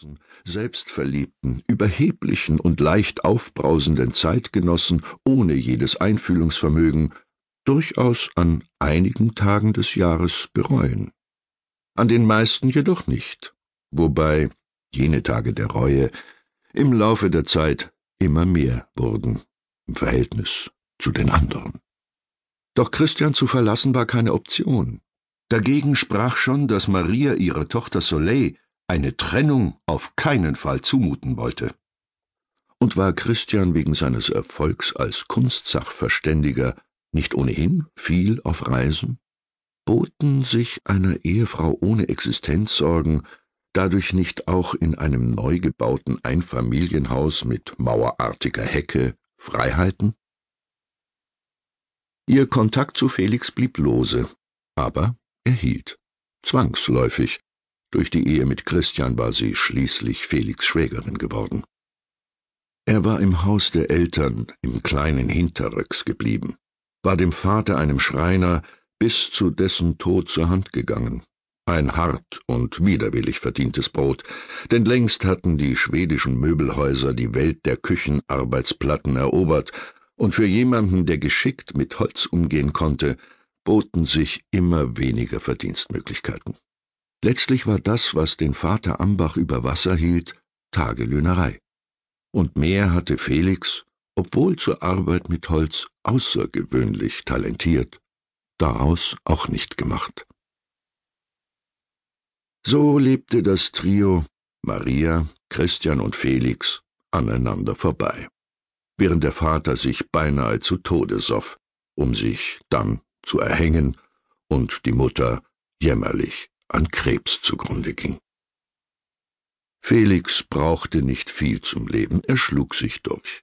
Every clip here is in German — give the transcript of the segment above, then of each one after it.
perversen, selbstverliebten, überheblichen und leicht aufbrausenden Zeitgenossen ohne jedes Einfühlungsvermögen durchaus an einigen Tagen des Jahres bereuen. An den meisten jedoch nicht, wobei jene Tage der Reue im Laufe der Zeit immer mehr wurden im Verhältnis zu den anderen. Doch Christian zu verlassen war keine Option. Dagegen sprach schon, dass Maria ihrer Tochter Soleil eine Trennung auf keinen Fall zumuten wollte. Und war Christian wegen seines Erfolgs als Kunstsachverständiger nicht ohnehin viel auf Reisen? Boten sich einer Ehefrau ohne Existenzsorgen dadurch nicht auch in einem neu gebauten Einfamilienhaus mit mauerartiger Hecke Freiheiten? Ihr Kontakt zu Felix blieb lose, aber er hielt. Zwangsläufig. Durch die Ehe mit Christian war sie schließlich Felix Schwägerin geworden. Er war im Haus der Eltern im kleinen Hinterröcks geblieben, war dem Vater, einem Schreiner, bis zu dessen Tod zur Hand gegangen. Ein hart und widerwillig verdientes Brot, denn längst hatten die schwedischen Möbelhäuser die Welt der Küchenarbeitsplatten erobert, und für jemanden, der geschickt mit Holz umgehen konnte, boten sich immer weniger Verdienstmöglichkeiten. Letztlich war das, was den Vater Ambach über Wasser hielt, Tagelöhnerei. Und mehr hatte Felix, obwohl zur Arbeit mit Holz außergewöhnlich talentiert, daraus auch nicht gemacht. So lebte das Trio Maria, Christian und Felix aneinander vorbei, während der Vater sich beinahe zu Tode soff, um sich dann zu erhängen und die Mutter jämmerlich an Krebs zugrunde ging. Felix brauchte nicht viel zum Leben, er schlug sich durch,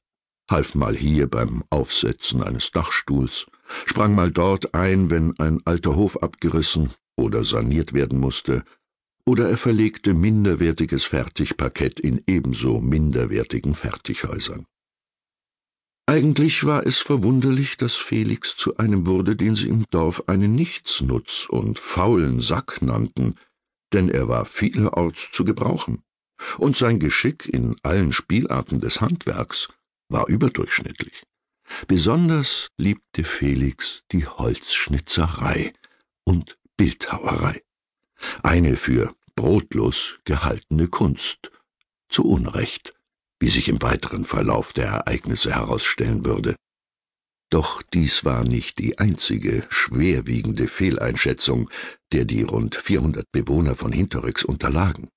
half mal hier beim Aufsetzen eines Dachstuhls, sprang mal dort ein, wenn ein alter Hof abgerissen oder saniert werden musste, oder er verlegte minderwertiges Fertigparkett in ebenso minderwertigen Fertighäusern. Eigentlich war es verwunderlich, dass Felix zu einem wurde, den sie im Dorf einen Nichtsnutz und faulen Sack nannten, denn er war vielerorts zu gebrauchen, und sein Geschick in allen Spielarten des Handwerks war überdurchschnittlich. Besonders liebte Felix die Holzschnitzerei und Bildhauerei, eine für brotlos gehaltene Kunst, zu Unrecht wie sich im weiteren Verlauf der Ereignisse herausstellen würde. Doch dies war nicht die einzige schwerwiegende Fehleinschätzung, der die rund 400 Bewohner von Hinterrücks unterlagen.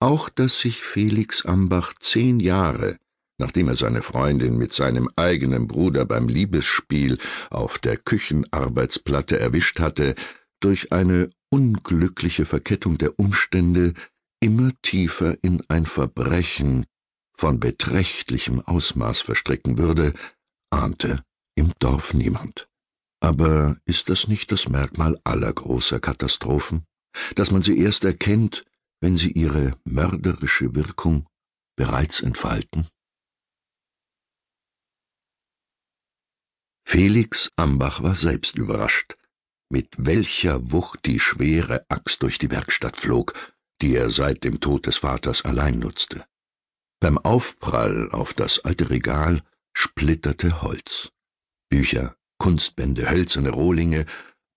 Auch dass sich Felix Ambach zehn Jahre, nachdem er seine Freundin mit seinem eigenen Bruder beim Liebesspiel auf der Küchenarbeitsplatte erwischt hatte, durch eine unglückliche Verkettung der Umstände immer tiefer in ein Verbrechen von beträchtlichem Ausmaß verstricken würde, ahnte im Dorf niemand. Aber ist das nicht das Merkmal aller großer Katastrophen, dass man sie erst erkennt, wenn sie ihre mörderische Wirkung bereits entfalten? Felix Ambach war selbst überrascht, mit welcher Wucht die schwere Axt durch die Werkstatt flog, die er seit dem Tod des Vaters allein nutzte. Beim Aufprall auf das alte Regal splitterte Holz. Bücher, Kunstbände, hölzerne Rohlinge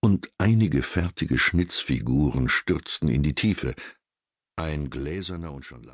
und einige fertige Schnitzfiguren stürzten in die Tiefe. Ein gläserner und schon lange